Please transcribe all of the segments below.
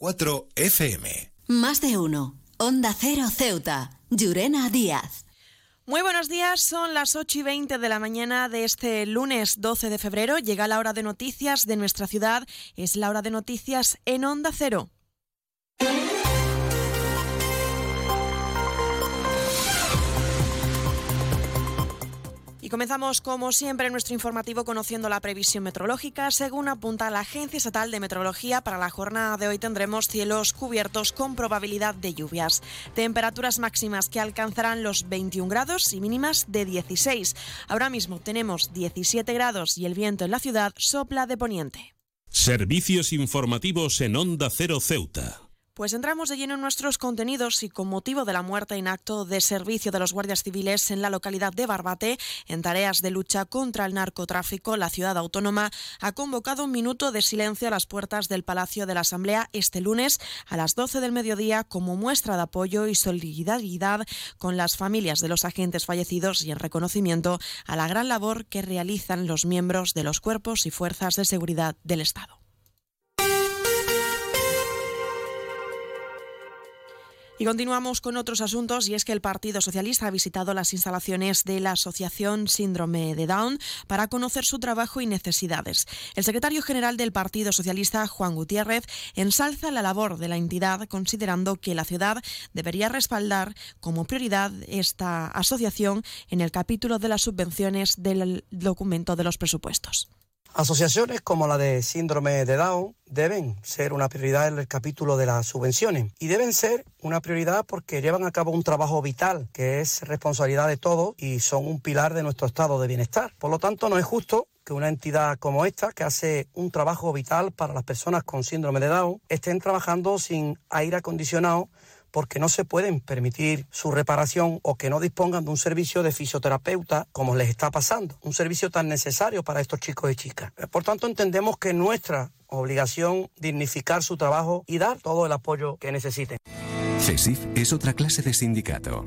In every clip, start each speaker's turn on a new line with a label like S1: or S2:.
S1: 100.4 FM.
S2: Más de uno. Onda Cero Ceuta. Llurena Díaz.
S3: Muy buenos días, son las 8 y 20 de la mañana de este lunes 12 de febrero. Llega la hora de noticias de nuestra ciudad. Es la hora de noticias en Onda Cero. Y comenzamos, como siempre, nuestro informativo conociendo la previsión meteorológica. Según apunta la Agencia Estatal de Meteorología, para la jornada de hoy tendremos cielos cubiertos con probabilidad de lluvias. Temperaturas máximas que alcanzarán los 21 grados y mínimas de 16. Ahora mismo tenemos 17 grados y el viento en la ciudad sopla de poniente.
S1: Servicios informativos en Onda Cero Ceuta.
S3: Pues entramos de lleno en nuestros contenidos y con motivo de la muerte en acto de servicio de los guardias civiles en la localidad de Barbate, en tareas de lucha contra el narcotráfico, la ciudad autónoma ha convocado un minuto de silencio a las puertas del Palacio de la Asamblea este lunes a las 12 del mediodía como muestra de apoyo y solidaridad con las familias de los agentes fallecidos y en reconocimiento a la gran labor que realizan los miembros de los cuerpos y fuerzas de seguridad del Estado. Y continuamos con otros asuntos y es que el Partido Socialista ha visitado las instalaciones de la Asociación Síndrome de Down para conocer su trabajo y necesidades. El secretario general del Partido Socialista, Juan Gutiérrez, ensalza la labor de la entidad considerando que la ciudad debería respaldar como prioridad esta asociación en el capítulo de las subvenciones del documento de los presupuestos.
S4: Asociaciones como la de síndrome de Down deben ser una prioridad en el capítulo de las subvenciones y deben ser una prioridad porque llevan a cabo un trabajo vital que es responsabilidad de todos y son un pilar de nuestro estado de bienestar. Por lo tanto, no es justo que una entidad como esta, que hace un trabajo vital para las personas con síndrome de Down, estén trabajando sin aire acondicionado porque no se pueden permitir su reparación o que no dispongan de un servicio de fisioterapeuta como les está pasando, un servicio tan necesario para estos chicos y chicas. Por tanto, entendemos que nuestra obligación dignificar su trabajo y dar todo el apoyo que necesiten.
S5: CESIF es otra clase de sindicato.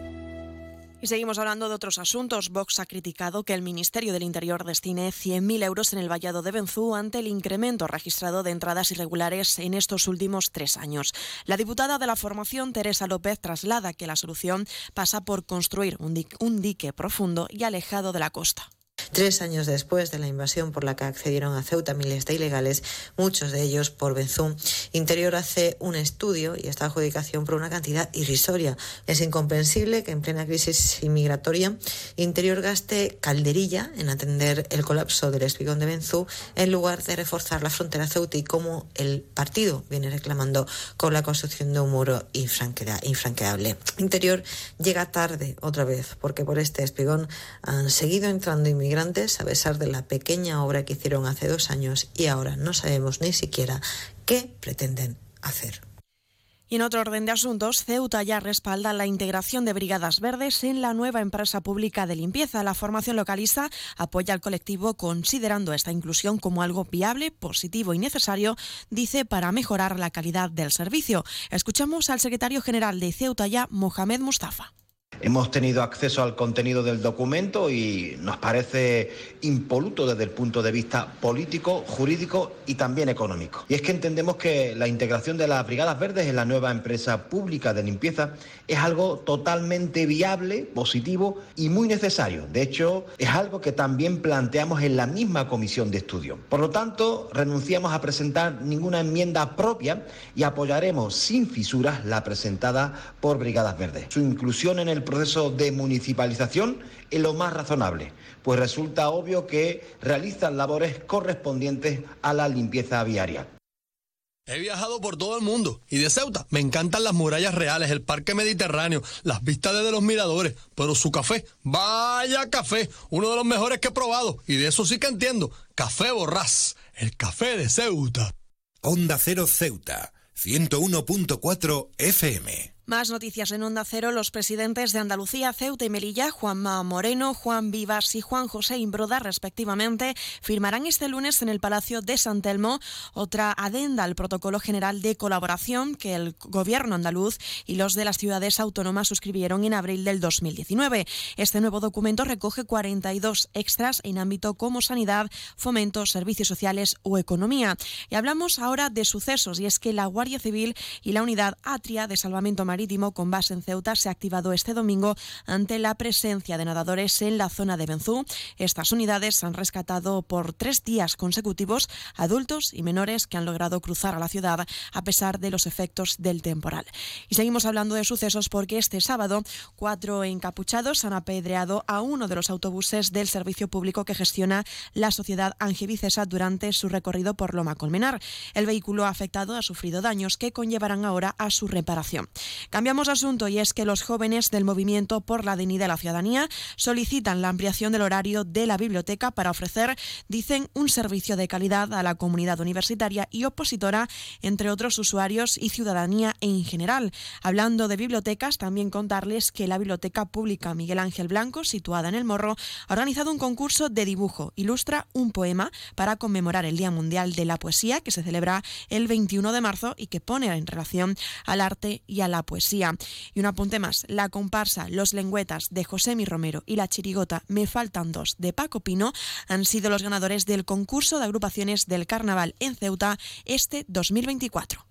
S3: Y seguimos hablando de otros asuntos. Vox ha criticado que el Ministerio del Interior destine 100.000 euros en el vallado de Benzú ante el incremento registrado de entradas irregulares en estos últimos tres años. La diputada de la formación, Teresa López, traslada que la solución pasa por construir un un dique profundo y alejado de la costa.
S6: Tres años después de la invasión por la que accedieron a Ceuta miles de ilegales, muchos de ellos por Benzú, Interior hace un estudio y esta adjudicación por una cantidad irrisoria. Es incomprensible que en plena crisis inmigratoria Interior gaste calderilla en atender el colapso del espigón de Benzú en lugar de reforzar la frontera ceutí como el partido viene reclamando con la construcción de un muro infranqueable. Interior llega tarde otra vez porque por este espigón han seguido entrando inmigrantes a pesar de la pequeña obra que hicieron hace dos años y ahora no sabemos ni siquiera qué pretenden hacer.
S3: Y en otro orden de asuntos, Ceuta ya respalda la integración de Brigadas Verdes en la nueva empresa pública de limpieza. La formación localista apoya al colectivo considerando esta inclusión como algo viable, positivo y necesario, dice, para mejorar la calidad del servicio. Escuchamos al secretario general de Ceuta ya, Mohamed Mustafa.
S7: Hemos tenido acceso al contenido del documento y nos parece impoluto desde el punto de vista político, jurídico y también económico. Y es que entendemos que la integración de las Brigadas Verdes en la nueva empresa pública de limpieza es algo totalmente viable, positivo y muy necesario. De hecho, es algo que también planteamos en la misma comisión de estudio. Por lo tanto, renunciamos a presentar ninguna enmienda propia y apoyaremos sin fisuras la presentada por Brigadas Verdes. Su inclusión en el proceso de municipalización es lo más razonable, pues resulta obvio que realizan labores correspondientes a la limpieza viaria.
S8: He viajado por todo el mundo y de Ceuta me encantan las murallas reales, el parque mediterráneo, las vistas desde los miradores, pero su café, vaya café, uno de los mejores que he probado y de eso sí que entiendo, Café Borrás, el café de Ceuta.
S1: Onda Cero Ceuta, 101.4 FM.
S3: Más noticias en Onda Cero. Los presidentes de Andalucía, Ceuta y Melilla, Juanma Moreno, Juan Vivas y Juan José Imbroda, respectivamente, firmarán este lunes en el Palacio de San Telmo otra adenda al protocolo general de colaboración que el gobierno andaluz y los de las ciudades autónomas suscribieron en abril del 2019. Este nuevo documento recoge 42 extras en ámbito como sanidad, fomento, servicios sociales o economía. Y hablamos ahora de sucesos y es que la Guardia Civil y la Unidad Atria de Salvamento Marítimo con base en Ceuta se ha activado este domingo ante la presencia de nadadores en la zona de Benzú. Estas unidades han rescatado por tres días consecutivos adultos y menores que han logrado cruzar a la ciudad a pesar de los efectos del temporal. Y seguimos hablando de sucesos porque este sábado cuatro encapuchados han apedreado a uno de los autobuses del servicio público que gestiona la sociedad Angevicesa durante su recorrido por Loma Colmenar. El vehículo afectado ha sufrido daños que conllevarán ahora a su reparación. Cambiamos asunto y es que los jóvenes del Movimiento por la Dignidad de la Ciudadanía solicitan la ampliación del horario de la biblioteca para ofrecer, dicen, un servicio de calidad a la comunidad universitaria y opositora, entre otros usuarios y ciudadanía en general. Hablando de bibliotecas, también contarles que la Biblioteca Pública Miguel Ángel Blanco, situada en El Morro, ha organizado un concurso de dibujo. Ilustra un poema para conmemorar el Día Mundial de la Poesía, que se celebra el 21 de marzo y que pone en relación al arte y a la poesía. Y un apunte más, la comparsa Los Lengüetas de José Mi Romero y la chirigota Me Faltan Dos de Paco Pino han sido los ganadores del concurso de agrupaciones del Carnaval en Ceuta este 2024.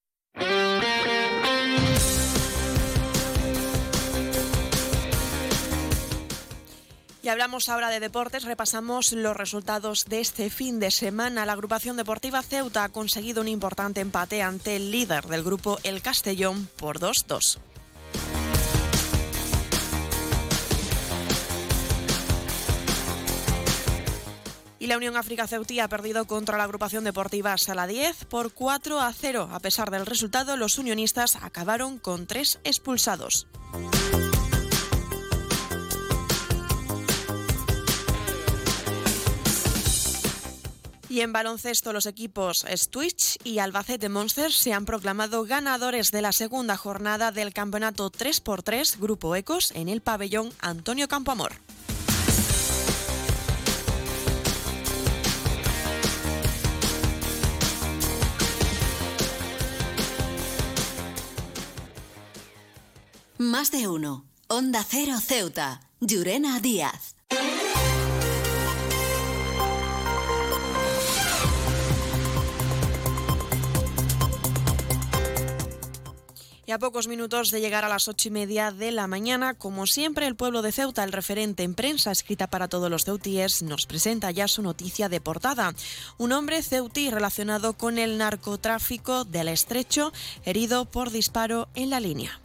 S3: Y hablamos ahora de deportes, repasamos los resultados de este fin de semana. La agrupación deportiva Ceuta ha conseguido un importante empate ante el líder del grupo El Castellón por 2-2. Y la Unión África Ceutí ha perdido contra la agrupación deportiva Sala 10 por 4 a 0. A pesar del resultado, los unionistas acabaron con tres expulsados. Y en baloncesto los equipos Switch y Albacete Monsters se han proclamado ganadores de la segunda jornada del campeonato 3x3 Grupo Ecos en el pabellón Antonio Campoamor.
S2: Más de uno. Onda Cero Ceuta. Llurena Díaz.
S3: A pocos minutos de llegar a las ocho y media de la mañana, como siempre, el pueblo de Ceuta, el referente en prensa escrita para todos los ceutíes, nos presenta ya su noticia de portada. Un hombre ceutí relacionado con el narcotráfico del estrecho, herido por disparo en la línea.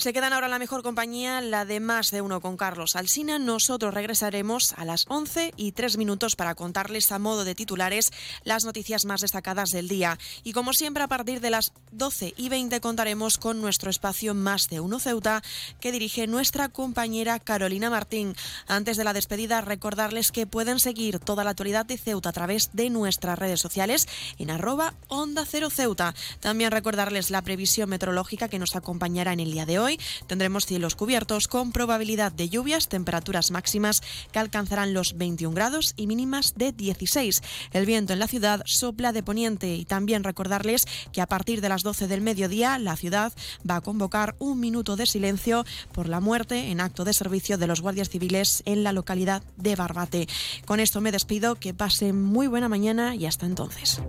S3: Se quedan ahora la mejor compañía, la de más de uno con Carlos Alsina. Nosotros regresaremos a las 11 y 3 minutos para contarles a modo de titulares las noticias más destacadas del día. Y como siempre, a partir de las 12 y 20 contaremos con nuestro espacio Más de uno Ceuta que dirige nuestra compañera Carolina Martín. Antes de la despedida, recordarles que pueden seguir toda la actualidad de Ceuta a través de nuestras redes sociales en arroba Onda Cero Ceuta. También recordarles la previsión meteorológica que nos acompañará en el día de tendremos cielos cubiertos con probabilidad de lluvias, temperaturas máximas que alcanzarán los 21 grados y mínimas de 16. El viento en la ciudad sopla de poniente y también recordarles que a partir de las 12 del mediodía la ciudad va a convocar un minuto de silencio por la muerte en acto de servicio de los guardias civiles en la localidad de Barbate. Con esto me despido, que pasen muy buena mañana y hasta entonces.